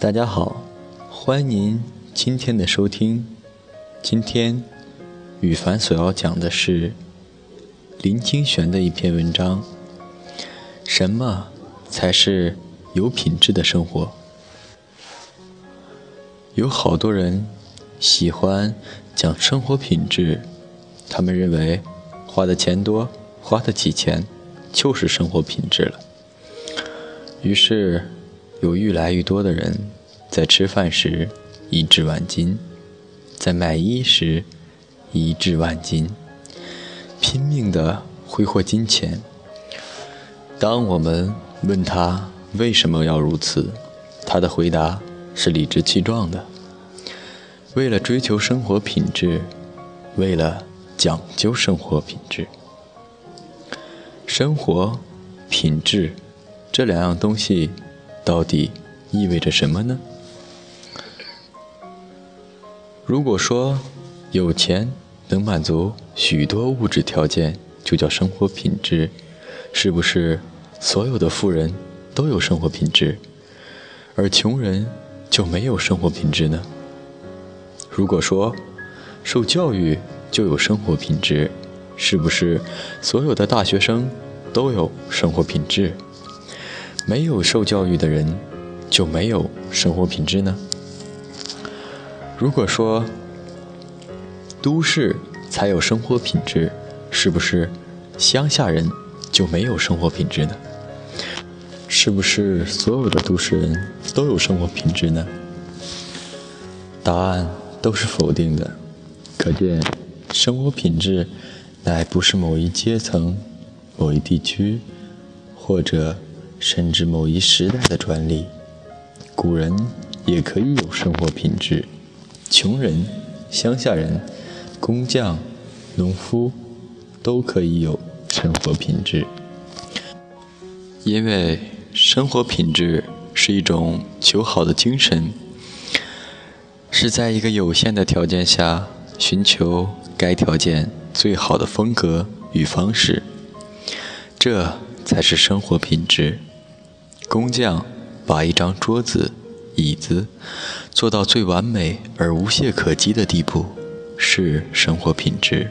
大家好，欢迎您今天的收听。今天羽凡所要讲的是林清玄的一篇文章：什么才是有品质的生活？有好多人喜欢讲生活品质，他们认为花的钱多，花得起钱就是生活品质了。于是，有愈来愈多的人在吃饭时一掷万金，在买衣时一掷万金，拼命地挥霍金钱。当我们问他为什么要如此，他的回答是理直气壮的：为了追求生活品质，为了讲究生活品质。生活品质。这两样东西到底意味着什么呢？如果说有钱能满足许多物质条件，就叫生活品质，是不是所有的富人都有生活品质，而穷人就没有生活品质呢？如果说受教育就有生活品质，是不是所有的大学生都有生活品质？没有受教育的人就没有生活品质呢？如果说都市才有生活品质，是不是乡下人就没有生活品质呢？是不是所有的都市人都有生活品质呢？答案都是否定的。可见，生活品质乃不是某一阶层、某一地区或者。甚至某一时代的专利，古人也可以有生活品质，穷人、乡下人、工匠、农夫都可以有生活品质。因为生活品质是一种求好的精神，是在一个有限的条件下寻求该条件最好的风格与方式，这才是生活品质。工匠把一张桌子、椅子做到最完美而无懈可击的地步，是生活品质；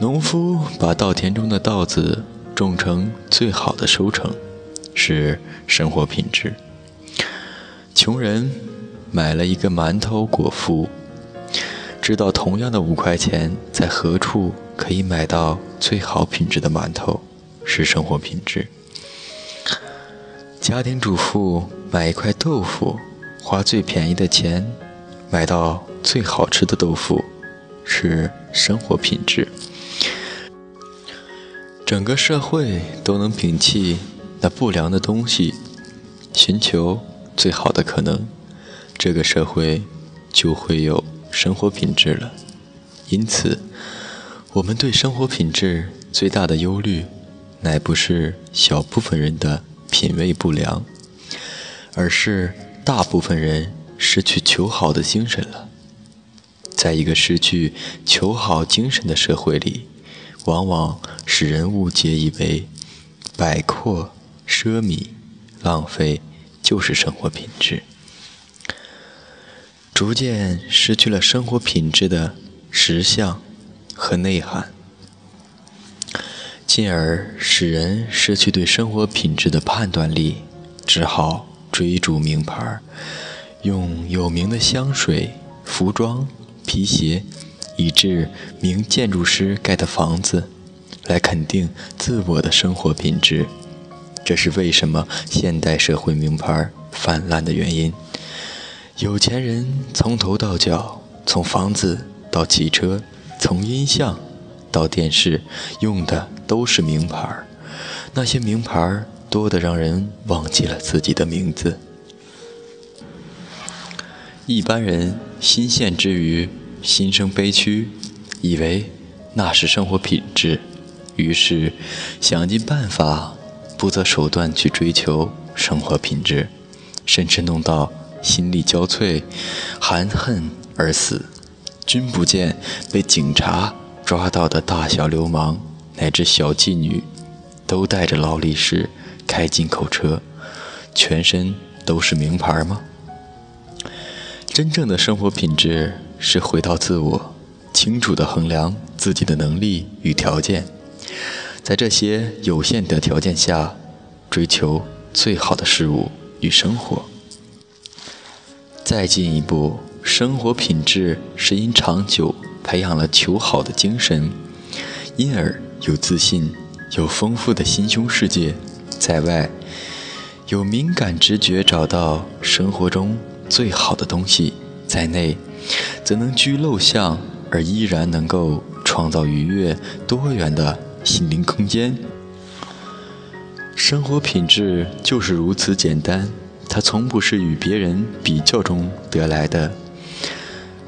农夫把稻田中的稻子种成最好的收成，是生活品质；穷人买了一个馒头果腹，知道同样的五块钱在何处可以买到最好品质的馒头，是生活品质。家庭主妇买一块豆腐，花最便宜的钱买到最好吃的豆腐，是生活品质。整个社会都能摒弃那不良的东西，寻求最好的可能，这个社会就会有生活品质了。因此，我们对生活品质最大的忧虑，乃不是小部分人的。品味不良，而是大部分人失去求好的精神了。在一个失去求好精神的社会里，往往使人误解以为摆阔、奢靡、浪费就是生活品质，逐渐失去了生活品质的实相和内涵。进而使人失去对生活品质的判断力，只好追逐名牌，用有名的香水、服装、皮鞋，以致名建筑师盖的房子，来肯定自我的生活品质。这是为什么现代社会名牌泛滥的原因。有钱人从头到脚，从房子到汽车，从音像到电视，用的。都是名牌儿，那些名牌儿多得让人忘记了自己的名字。一般人新鲜之余，心生悲屈，以为那是生活品质，于是想尽办法、不择手段去追求生活品质，甚至弄到心力交瘁、含恨而死。君不见被警察抓到的大小流氓。乃至小妓女，都带着劳力士开进口车，全身都是名牌吗？真正的生活品质是回到自我，清楚地衡量自己的能力与条件，在这些有限的条件下，追求最好的事物与生活。再进一步，生活品质是因长久培养了求好的精神，因而有自信，有丰富的心胸世界，在外有敏感直觉找到生活中。最好的东西在内，则能居陋巷，而依然能够创造愉悦多元的心灵空间。生活品质就是如此简单，它从不是与别人比较中得来的，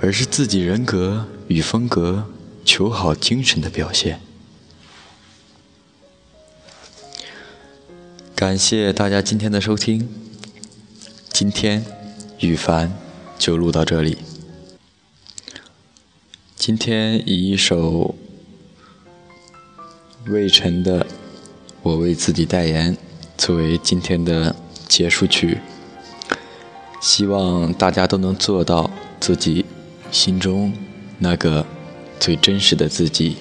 而是自己人格与风格求好精神的表现。感谢大家今天的收听，今天。羽凡就录到这里。今天以一首魏晨的《我为自己代言》作为今天的结束曲，希望大家都能做到自己心中那个最真实的自己，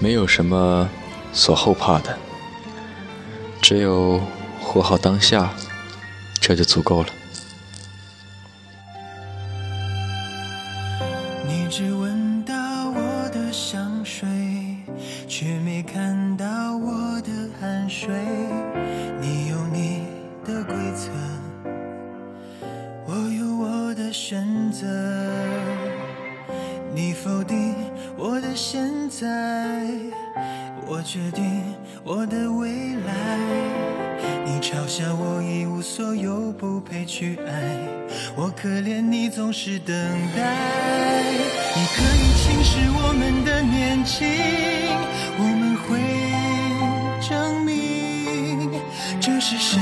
没有什么所后怕的，只有活好当下。这就足够了。你只闻到我的香水，却没看到我的汗水。你有你的规则，决定我的未来。你嘲笑我一无所有，不配去爱，我可怜你总是等待。你可以轻视我们的年轻，我们会证明这是谁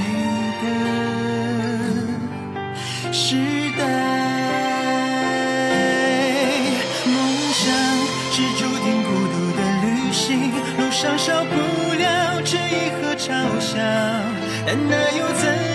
但那又怎